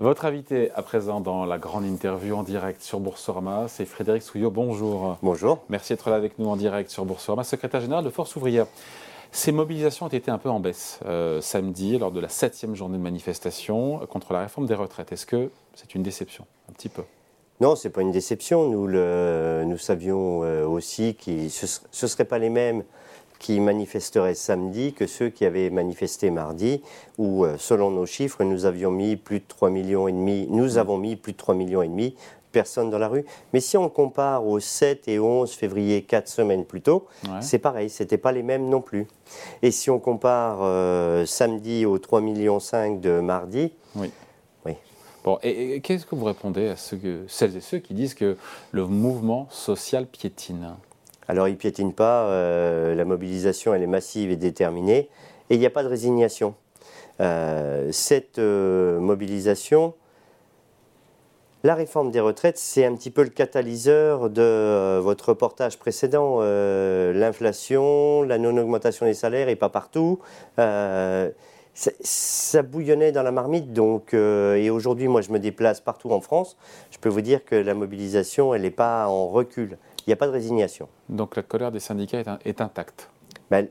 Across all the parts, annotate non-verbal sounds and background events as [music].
Votre invité à présent dans la grande interview en direct sur Boursorama, c'est Frédéric Souillot. Bonjour. Bonjour. Merci d'être là avec nous en direct sur Boursorama, secrétaire général de Force ouvrière. Ces mobilisations ont été un peu en baisse euh, samedi lors de la septième journée de manifestation contre la réforme des retraites. Est-ce que c'est une déception? Un petit peu non, ce n'est pas une déception. Nous, le, nous savions euh, aussi que ce ne seraient pas les mêmes qui manifesteraient samedi que ceux qui avaient manifesté mardi, où, euh, selon nos chiffres, nous avions mis plus de 3 millions et demi, nous avons mis plus de 3 millions et demi personnes dans la rue. Mais si on compare aux 7 et 11 février, 4 semaines plus tôt, c'est pareil, ce n'était pas les mêmes non plus. Et si on compare euh, samedi aux 3,5 millions de mardi, oui. oui. Bon, et, qu'est-ce que vous répondez à ceux celles et ceux qui disent que le mouvement social piétine? Alors, il ne piétine pas, euh, la mobilisation, elle est massive et déterminée, et il n'y a pas de résignation. Euh, cette mobilisation, la réforme des retraites, c'est un petit peu le catalyseur de euh, votre reportage précédent. Euh, l'inflation, la non-augmentation des salaires et pas partout. Euh, ça bouillonnait dans la marmite. Donc, et aujourd'hui, moi, je me déplace partout en France. Je peux vous dire que la mobilisation, elle n'est pas en recul. Il n'y a pas de résignation. Donc la colère des syndicats est, intacte ben,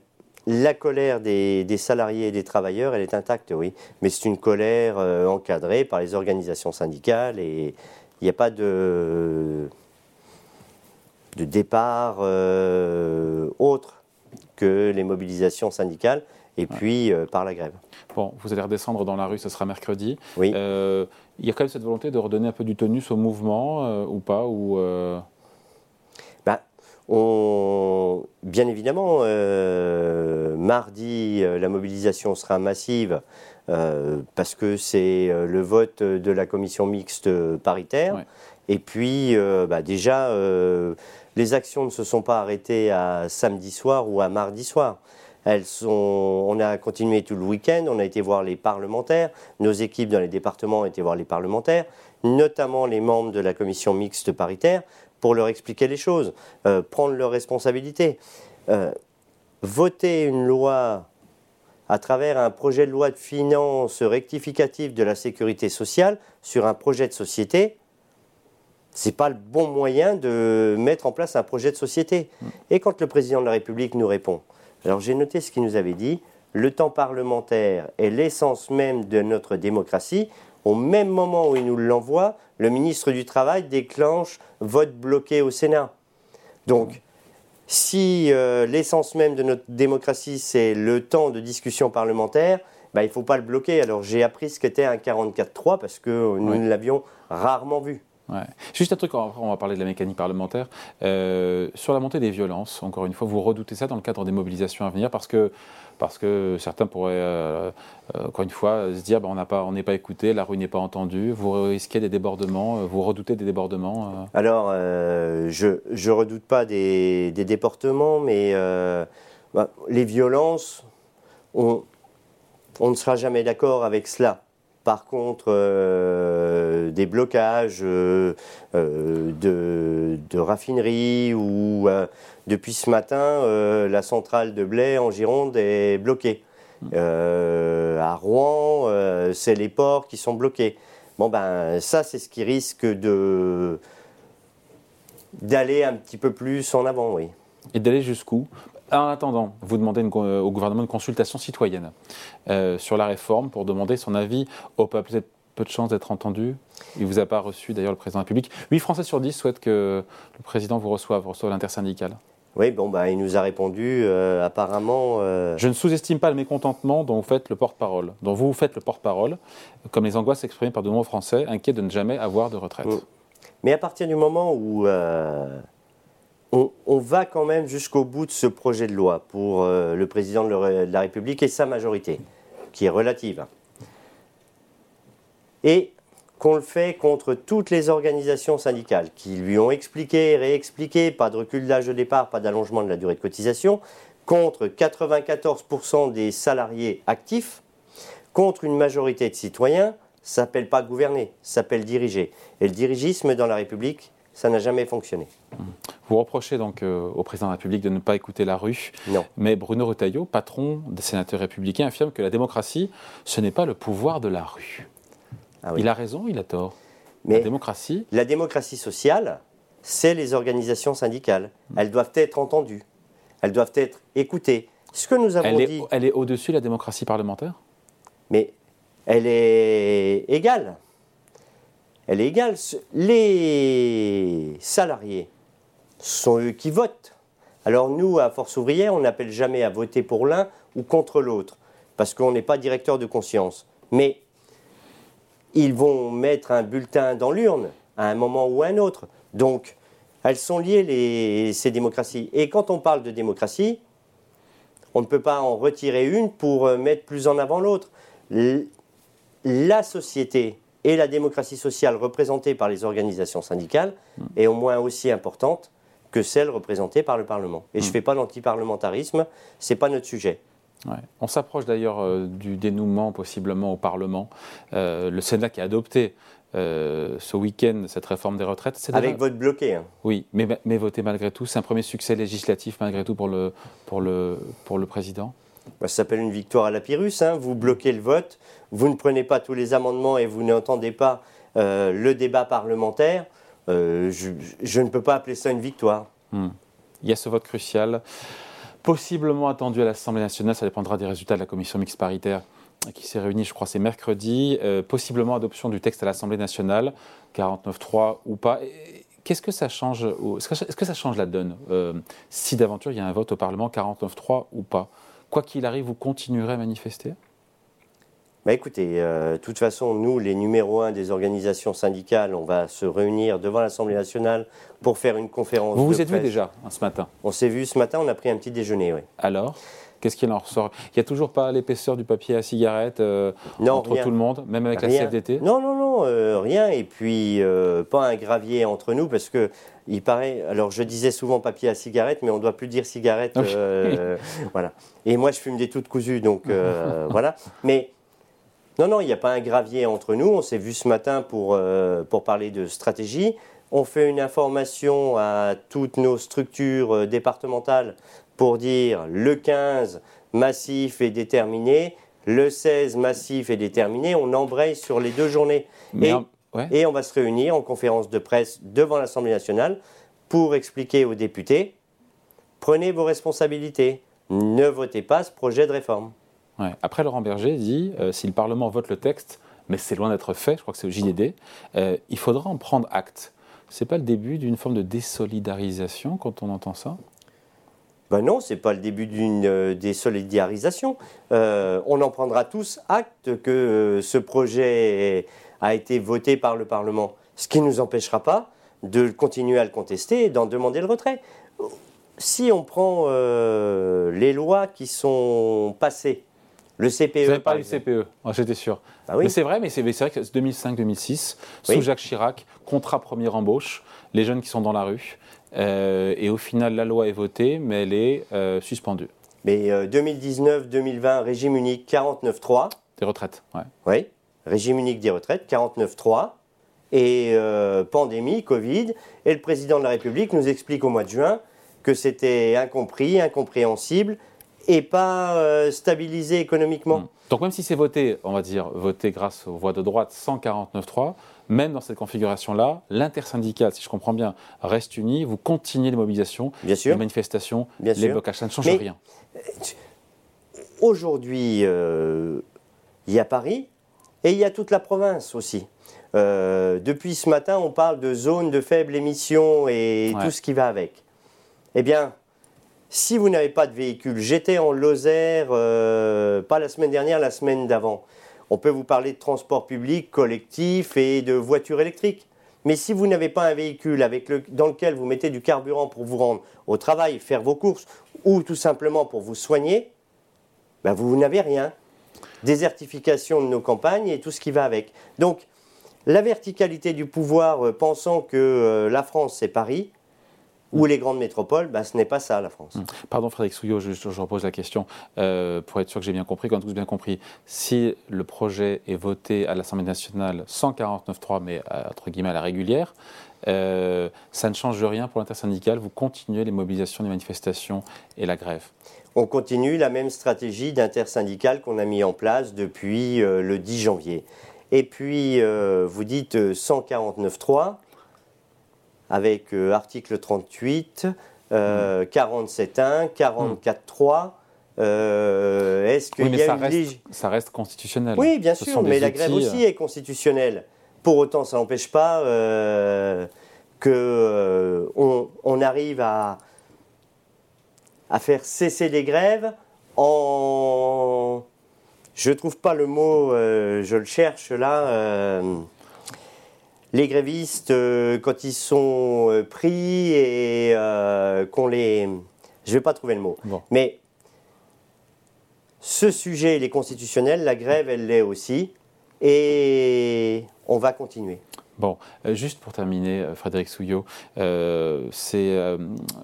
la colère des, salariés et des travailleurs, elle est intacte, oui. Mais c'est une colère euh, encadrée par les organisations syndicales et il n'y a pas de, de départ euh, autre que les mobilisations syndicales et puis euh, par la grève. Bon, vous allez redescendre dans la rue, ce sera mercredi. Oui. il y a quand même cette volonté de redonner un peu du tonus au mouvement ou pas ou, on, bien évidemment, euh, mardi, euh, la mobilisation sera massive euh, parce que c'est le vote de la commission mixte paritaire. Et puis, bah, déjà, les actions ne se sont pas arrêtées à samedi soir ou à mardi soir. Elles sont, on a continué tout le week-end, on a été voir les parlementaires, nos équipes dans les départements ont été voir les parlementaires, notamment les membres de la commission mixte paritaire, pour leur expliquer les choses, euh, prendre leurs responsabilités. Euh, voter une loi à travers un projet de loi de finances rectificatif de la sécurité sociale sur un projet de société, c'est pas le bon moyen de mettre en place un projet de société. Mm. Et quand le président de la République nous répond, alors j'ai noté ce qu'il nous avait dit, le temps parlementaire est l'essence même de notre démocratie. Au même moment où il nous l'envoie, le ministre du Travail déclenche vote bloqué au Sénat. Donc, si euh, l'essence même de notre démocratie, c'est le temps de discussion parlementaire, bah, il ne faut pas le bloquer. Alors j'ai appris ce qu'était un 44-3 parce que nous l'avions rarement vu. Juste un truc, on va parler de la mécanique parlementaire. Euh, sur la montée des violences, encore une fois, vous redoutez ça dans le cadre des mobilisations à venir parce que, parce que certains pourraient, euh, euh, encore une fois, se dire bah, on n'est pas, écouté, la rue n'est pas entendue, vous risquez des débordements, vous redoutez des débordements Alors, je ne redoute pas des, des déportements, mais bah, les violences, on ne sera jamais d'accord avec cela. Par contre, euh, des blocages euh, euh, de, raffineries ou depuis ce matin, la centrale de Blais en Gironde est bloquée. à Rouen, c'est les ports qui sont bloqués. Bon ben ça, c'est ce qui risque de d'aller un petit peu plus en avant, oui. Et d'aller jusqu'où? En attendant, vous demandez euh, au gouvernement une consultation citoyenne euh, sur la réforme pour demander son avis au peuple. Vous avez peu de chances d'être entendu. Il ne vous a pas reçu d'ailleurs le président de la République. 8 Français sur 10 souhaitent que le président vous reçoive, reçoive l'intersyndical. Oui, bon, bah, il nous a répondu euh, apparemment. Je ne sous-estime pas le mécontentement dont vous faites le porte-parole, dont vous faites le porte-parole, comme les angoisses exprimées par de nombreux Français inquiets de ne jamais avoir de retraite. Mm. Mais à partir du moment où on, va quand même jusqu'au bout de ce projet de loi pour euh, le président de, la République et sa majorité, qui est relative. Et qu'on le fait contre toutes les organisations syndicales qui lui ont expliqué, réexpliqué, pas de recul d'âge de départ, pas d'allongement de la durée de cotisation, contre 94% des salariés actifs, contre une majorité de citoyens, ça s'appelle pas gouverner, ça s'appelle diriger. Et le dirigisme dans la République, ça n'a jamais fonctionné. Vous reprochez donc euh, au président de la République de ne pas écouter la rue. Non. Mais Bruno Retailleau, patron des sénateurs républicains, affirme que la démocratie, ce n'est pas le pouvoir de la rue. Ah oui. Il a raison, il a tort. Mais La démocratie, la démocratie sociale, c'est les organisations syndicales. Hmm. Elles doivent être entendues. Elles doivent être écoutées. Ce que nous avons elle dit, est, elle est au-dessus de la démocratie parlementaire? Mais elle est égale. Elle est égale. Les salariés sont eux qui votent. Alors nous, à Force ouvrière, on n'appelle jamais à voter pour l'un ou contre l'autre, parce qu'on n'est pas directeur de conscience. Mais ils vont mettre un bulletin dans l'urne à un moment ou à un autre. Donc, elles sont liées, ces démocraties. Et quand on parle de démocratie, on ne peut pas en retirer une pour euh, mettre plus en avant l'autre. La société et la démocratie sociale représentée par les organisations syndicales est au moins aussi importante que celle représentée par le Parlement. Et je ne fais pas l'antiparlementarisme, ce n'est pas notre sujet. Ouais. On s'approche d'ailleurs euh, du dénouement possiblement au Parlement. Euh, le Sénat qui a adopté euh, ce week-end cette réforme des retraites, c'est Avec vote bloqué. hein. Oui, mais, mais voter malgré tout, c'est un premier succès législatif malgré tout pour le, pour le, pour le président? Bah, Ça s'appelle une victoire à la Pyrrhus. hein. Vous bloquez le vote, vous ne prenez pas tous les amendements et vous n'entendez pas euh, le débat parlementaire. Euh, je, ne peux pas appeler ça une victoire. Il y a ce vote crucial, possiblement attendu à l'Assemblée nationale, ça dépendra des résultats de la commission mixte paritaire qui s'est réunie, je crois, c'est mercredi, Euh, possiblement adoption du texte à l'Assemblée nationale, 49.3 ou pas. Qu'est-ce que ça change Est-ce que, ça change la donne? Si d'aventure il y a un vote au Parlement 49.3 ou pas? Quoi qu'il arrive, vous continuerez à manifester? Bah écoutez, euh, de toute façon, nous, les numéros 1 des organisations syndicales, on va se réunir devant l'Assemblée nationale pour faire une conférence. Vous vous êtes vu presse. déjà hein, ce matin? On s'est vu ce matin, on a pris un petit déjeuner, oui. Alors? Qu'est-ce qu'il en ressort? Il n'y a toujours pas l'épaisseur du papier à cigarette euh, Non, entre rien. tout le monde, même avec la. CFDT Non, non, non, euh, rien. Et puis, euh, pas un gravier entre nous, parce que il paraît. Alors, je disais souvent papier à cigarette, mais on ne doit plus dire cigarette. Voilà. Et moi, je fume des toutes cousues, donc [laughs] voilà. Mais non, non, il n'y a pas un gravier entre nous. On s'est vu ce matin pour, pour parler de stratégie. On fait une information à toutes nos structures départementales pour dire le 15 massif est déterminé, le 16 massif est déterminé. On embraye sur les deux journées. Et- en- ouais. Et on va se réunir en conférence de presse devant l'Assemblée nationale pour expliquer aux députés prenez vos responsabilités, ne votez pas ce projet de réforme. Ouais. Après, Laurent Berger dit euh, si le Parlement vote le texte, mais c'est loin d'être fait, je crois que c'est au JDD, euh, il faudra en prendre acte. C'est pas le début d'une forme de désolidarisation quand on entend ça? Ben non, ce n'est pas le début d'une euh, désolidarisation. Euh, on en prendra tous acte que euh, ce projet a été voté par le Parlement, ce qui ne nous empêchera pas de continuer à le contester et d'en demander le retrait. Si on prend euh, les lois qui sont passées, le CPE, Vous avez par parlé du. CPE, j'étais sûr. Ah oui. Mais c'est vrai, mais c'est c'est vrai que 2005-2006, sous Oui. Jacques Chirac, contrat première embauche, les jeunes qui sont dans la rue, et au final, la loi est votée, mais elle est euh, suspendue. Mais euh, 2019-2020, régime unique 49.3, Des retraites, ouais. oui, régime unique des retraites 49.3, et euh, pandémie, Covid, et le président de la République nous explique au mois de juin que c'était incompris, incompréhensible, et pas euh, stabilisé économiquement. Mm. Donc même si c'est voté, on va dire, voté grâce aux voix de droite 149.3, même dans cette configuration-là, l'intersyndicale, si je comprends bien, reste uni, vous continuez les mobilisations, Bien sûr. les manifestations, Bien les sûr. blocages, ça ne change Mais- rien. Aujourd'hui, euh, il y a Paris et il y a toute la province aussi. Euh, depuis ce matin, on parle de zones de faible émission et Ouais. tout ce qui va avec. Eh bien, si vous n'avez pas de véhicule, j'étais en Lozère, euh, pas la semaine dernière, la semaine d'avant. On peut vous parler de transport public, collectif et de voitures électriques. Mais si vous n'avez pas un véhicule dans lequel vous mettez du carburant pour vous rendre au travail, faire vos courses, ou tout simplement pour vous soigner, ben vous n'avez rien. Désertification de nos campagnes et tout ce qui va avec. Donc, la verticalité du pouvoir, euh, pensant que euh, la France c'est Paris, ou les grandes métropoles, ben, ce n'est pas ça la France. Pardon Frédéric Souillot, je, je repose la question euh, pour être sûr que j'ai bien compris, qu'on a tous bien compris. Si le projet est voté à l'Assemblée nationale 149.3, mais euh, entre guillemets à la régulière, euh, ça ne change rien pour l'intersyndicale. Vous continuez les mobilisations, les manifestations et la grève? On continue la même stratégie d'intersyndicale qu'on a mis en place depuis euh, le 10 janvier. Et puis, vous dites 149.3 avec article 38, 47.1, 44.3. Est-ce qu'il y a ça, une reste, ça reste constitutionnel. Oui, bien sûr, mais la grève aussi est constitutionnelle. Pour autant, ça n'empêche pas qu'on on arrive à, à faire cesser les grèves en... Je ne trouve pas le mot, euh, je le cherche là. Euh, les grévistes, euh, quand ils sont pris et qu'on les... Je ne vais pas trouver le mot. Mais ce sujet, il est constitutionnel, la grève, elle l'est aussi. Et on va continuer. Bon, euh, juste pour terminer, euh, Frédéric Souillot, euh, c'est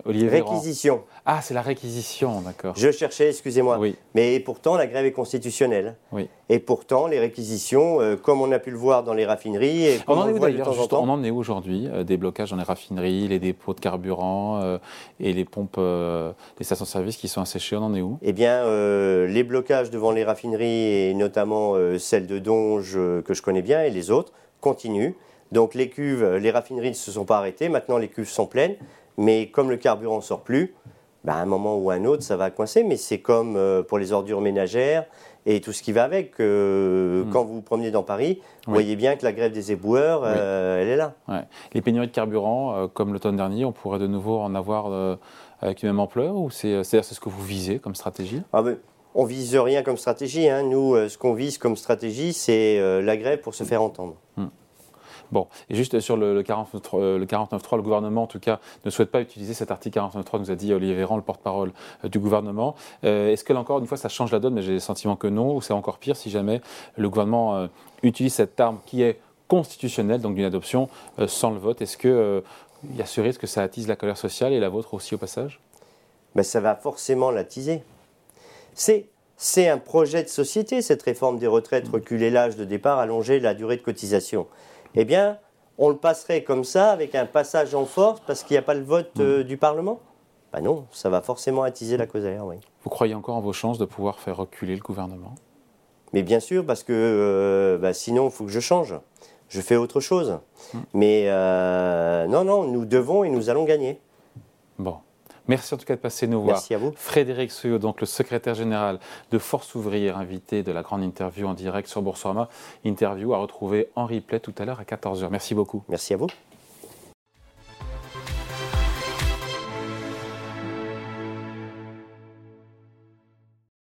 Olivier Réquisition. Ah, c'est la réquisition, d'accord. Je cherchais, excusez-moi. Oui. Mais pourtant, la grève est constitutionnelle. Oui. Et pourtant, les réquisitions, comme on a pu le voir dans les raffineries, et on, en est où d'ailleurs On en est aujourd'hui Des blocages dans les raffineries, les dépôts de carburant et les pompes, les stations-service qui sont asséchées, on en est où? Eh bien, les blocages devant les raffineries, et notamment celle de Donge, que je connais bien, et les autres, continuent. Donc les cuves, les raffineries ne se sont pas arrêtées, maintenant les cuves sont pleines, mais comme le carburant ne sort plus, ben, à un moment ou à un autre, ça va coincer, mais c'est comme euh, pour les ordures ménagères et tout ce qui va avec. Euh, hmm. Quand vous vous promenez dans Paris, vous voyez bien que la grève des éboueurs, euh, elle est là. Les pénuries de carburant, comme l'automne dernier, on pourrait de nouveau en avoir avec une même ampleur ou c'est c'est ce que vous visez comme stratégie? Ah ben, On vise rien comme stratégie. Hein. Nous, ce qu'on vise comme stratégie, c'est la grève pour se faire entendre. Hmm. Bon, et juste sur le, le 49.3, euh, le, le gouvernement, en tout cas, ne souhaite pas utiliser cet article 49.3, nous a dit Olivier Véran, le porte-parole euh, du gouvernement. Euh, est-ce que, là encore une fois, ça change la donne Mais j'ai le sentiment que non, ou c'est encore pire si jamais le gouvernement utilise cette arme qui est constitutionnelle, donc d'une adoption, sans le vote? Est-ce qu'il y a ce risque que ça attise la colère sociale et la vôtre aussi au passage? Ben, Ça va forcément l'attiser. C'est c'est un projet de société, cette réforme des retraites, reculer l'âge de départ, allonger la durée de cotisation eh bien, on le passerait comme ça, avec un passage en force, parce qu'il n'y a pas le vote euh, du Parlement? Ben non, ça va forcément attiser la cause oui. Vous croyez encore en vos chances de pouvoir faire reculer le gouvernement? Mais bien sûr, parce que euh, bah, sinon, il faut que je change. Je fais autre chose. Hmm. Mais euh, non, non, nous devons et nous allons gagner. Bon. Merci en tout cas de passer nous voir. Merci à vous. Frédéric Souillot, donc le secrétaire général de Force ouvrière, invité de la grande interview en direct sur Boursorama. Interview à retrouver en replay tout à l'heure à 14h. Merci beaucoup. Merci à vous.